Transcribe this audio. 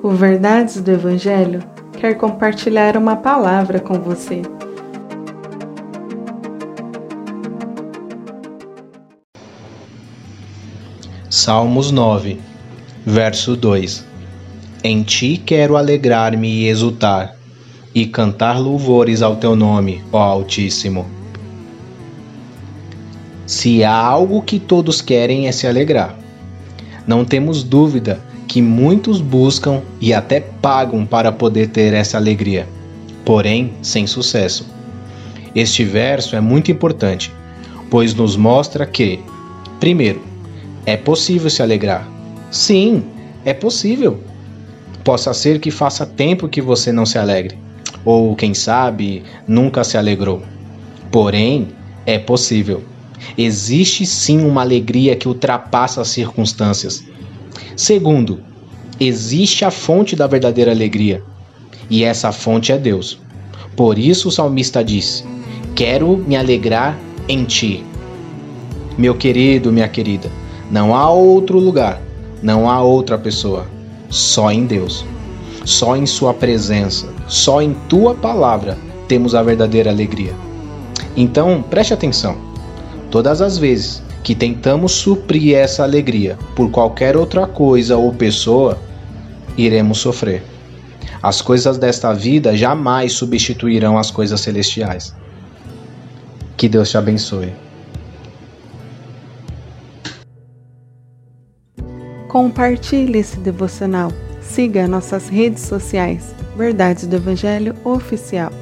O Verdades do Evangelho quer compartilhar uma palavra com você. Salmos 9, verso 2 Em ti quero alegrar-me e exultar, e cantar louvores ao teu nome, ó Altíssimo. Se há algo que todos querem é se alegrar. Não temos dúvida que muitos buscam e até pagam para poder ter essa alegria, porém sem sucesso. Este verso é muito importante, pois nos mostra que, primeiro, é possível se alegrar. Sim, é possível. Possa ser que faça tempo que você não se alegre, ou quem sabe, nunca se alegrou. Porém, é possível. Existe sim uma alegria que ultrapassa as circunstâncias Segundo, existe a fonte da verdadeira alegria, e essa fonte é Deus. Por isso o salmista disse: Quero me alegrar em ti. Meu querido, minha querida, não há outro lugar, não há outra pessoa, só em Deus. Só em Sua presença, só em Tua palavra temos a verdadeira alegria. Então, preste atenção. Todas as vezes que tentamos suprir essa alegria por qualquer outra coisa ou pessoa, iremos sofrer. As coisas desta vida jamais substituirão as coisas celestiais. Que Deus te abençoe. Compartilhe esse devocional. Siga nossas redes sociais. Verdades do Evangelho Oficial.